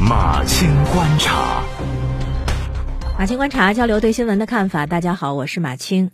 马青观察，马青观察交流对新闻的看法。大家好，我是马青。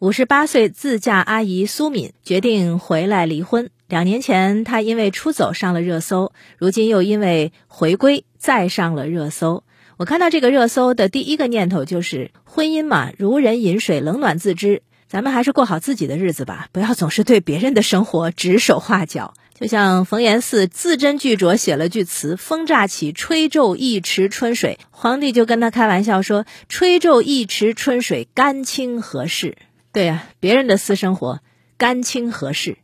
五十八岁自驾阿姨苏敏决定回来离婚。两年前，她因为出走上了热搜，如今又因为回归再上了热搜。我看到这个热搜的第一个念头就是：婚姻嘛，如人饮水，冷暖自知。咱们还是过好自己的日子吧，不要总是对别人的生活指手画脚。就像冯延巳字斟句酌写了句词：“风乍起，吹皱一池春水。”皇帝就跟他开玩笑说：“吹皱一池春水，干清何事？”对呀，别人的私生活，干清何事？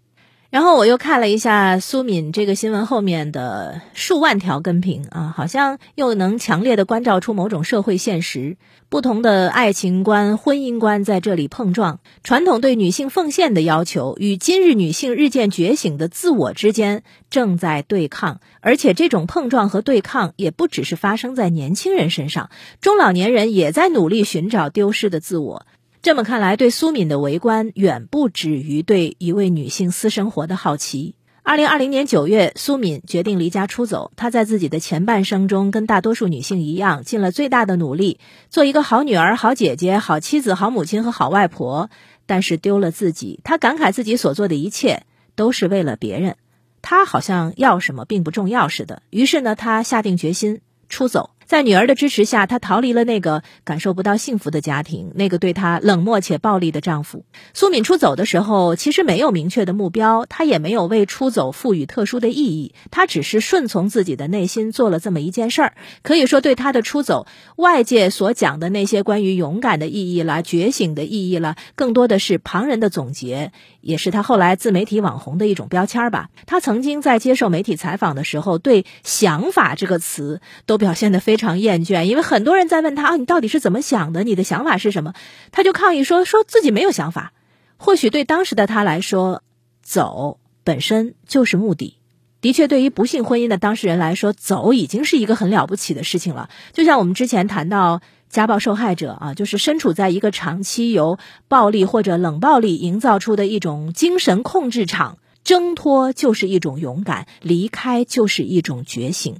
然后我又看了一下苏敏这个新闻后面的数万条跟评啊，好像又能强烈的关照出某种社会现实。不同的爱情观、婚姻观在这里碰撞，传统对女性奉献的要求与今日女性日渐觉醒的自我之间正在对抗，而且这种碰撞和对抗也不只是发生在年轻人身上，中老年人也在努力寻找丢失的自我。这么看来，对苏敏的围观远不止于对一位女性私生活的好奇。二零二零年九月，苏敏决定离家出走。她在自己的前半生中，跟大多数女性一样，尽了最大的努力，做一个好女儿、好姐姐、好妻子、好母亲和好外婆。但是丢了自己，她感慨自己所做的一切都是为了别人，她好像要什么并不重要似的。于是呢，她下定决心出走。在女儿的支持下，她逃离了那个感受不到幸福的家庭，那个对她冷漠且暴力的丈夫。苏敏出走的时候，其实没有明确的目标，她也没有为出走赋予特殊的意义，她只是顺从自己的内心做了这么一件事儿。可以说，对她的出走，外界所讲的那些关于勇敢的意义啦、觉醒的意义啦，更多的是旁人的总结，也是她后来自媒体网红的一种标签吧。她曾经在接受媒体采访的时候，对“想法”这个词都表现得非。非常厌倦，因为很多人在问他啊，你到底是怎么想的？你的想法是什么？他就抗议说，说自己没有想法。或许对当时的他来说，走本身就是目的。的确，对于不幸婚姻的当事人来说，走已经是一个很了不起的事情了。就像我们之前谈到家暴受害者啊，就是身处在一个长期由暴力或者冷暴力营造出的一种精神控制场，挣脱就是一种勇敢，离开就是一种觉醒。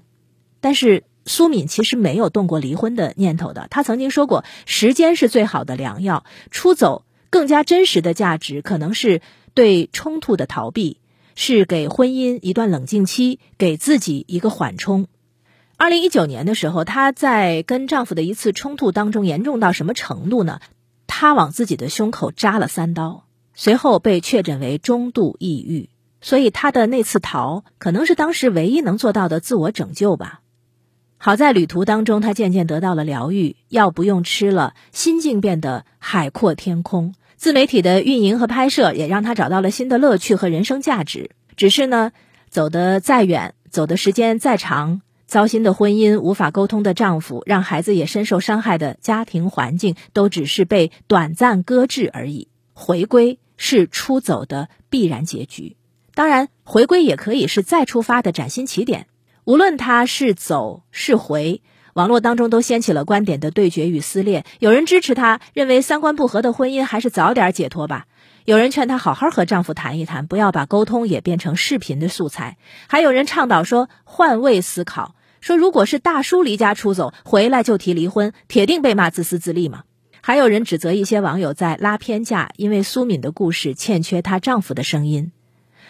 但是。苏敏其实没有动过离婚的念头的。她曾经说过：“时间是最好的良药，出走更加真实的价值，可能是对冲突的逃避，是给婚姻一段冷静期，给自己一个缓冲。”二零一九年的时候，她在跟丈夫的一次冲突当中，严重到什么程度呢？她往自己的胸口扎了三刀，随后被确诊为中度抑郁。所以她的那次逃，可能是当时唯一能做到的自我拯救吧。好在旅途当中，他渐渐得到了疗愈，药不用吃了，心境变得海阔天空。自媒体的运营和拍摄也让他找到了新的乐趣和人生价值。只是呢，走得再远，走的时间再长，糟心的婚姻、无法沟通的丈夫，让孩子也深受伤害的家庭环境，都只是被短暂搁置而已。回归是出走的必然结局，当然，回归也可以是再出发的崭新起点。无论他是走是回，网络当中都掀起了观点的对决与撕裂。有人支持他，认为三观不合的婚姻还是早点解脱吧；有人劝她好好和丈夫谈一谈，不要把沟通也变成视频的素材；还有人倡导说换位思考，说如果是大叔离家出走回来就提离婚，铁定被骂自私自利嘛。还有人指责一些网友在拉偏架，因为苏敏的故事欠缺她丈夫的声音。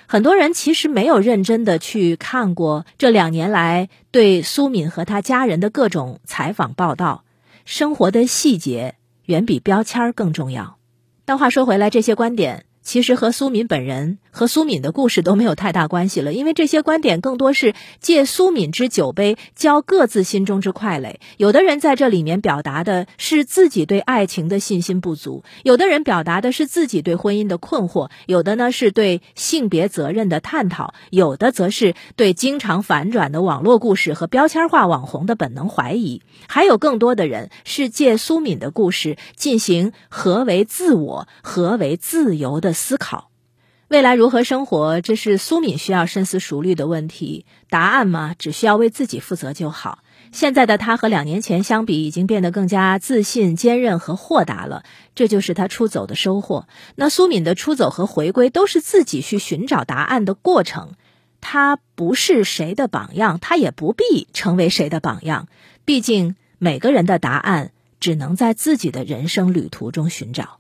很多人其实没有认真的去看过这两年来对苏敏和她家人的各种采访报道，生活的细节远比标签更重要。但话说回来，这些观点。其实和苏敏本人和苏敏的故事都没有太大关系了，因为这些观点更多是借苏敏之酒杯浇各自心中之快垒。有的人在这里面表达的是自己对爱情的信心不足，有的人表达的是自己对婚姻的困惑，有的呢是对性别责任的探讨，有的则是对经常反转的网络故事和标签化网红的本能怀疑，还有更多的人是借苏敏的故事进行何为自我、何为自由的。思考未来如何生活，这是苏敏需要深思熟虑的问题。答案嘛，只需要为自己负责就好。现在的他和两年前相比，已经变得更加自信、坚韧和豁达了。这就是他出走的收获。那苏敏的出走和回归，都是自己去寻找答案的过程。他不是谁的榜样，他也不必成为谁的榜样。毕竟每个人的答案只能在自己的人生旅途中寻找。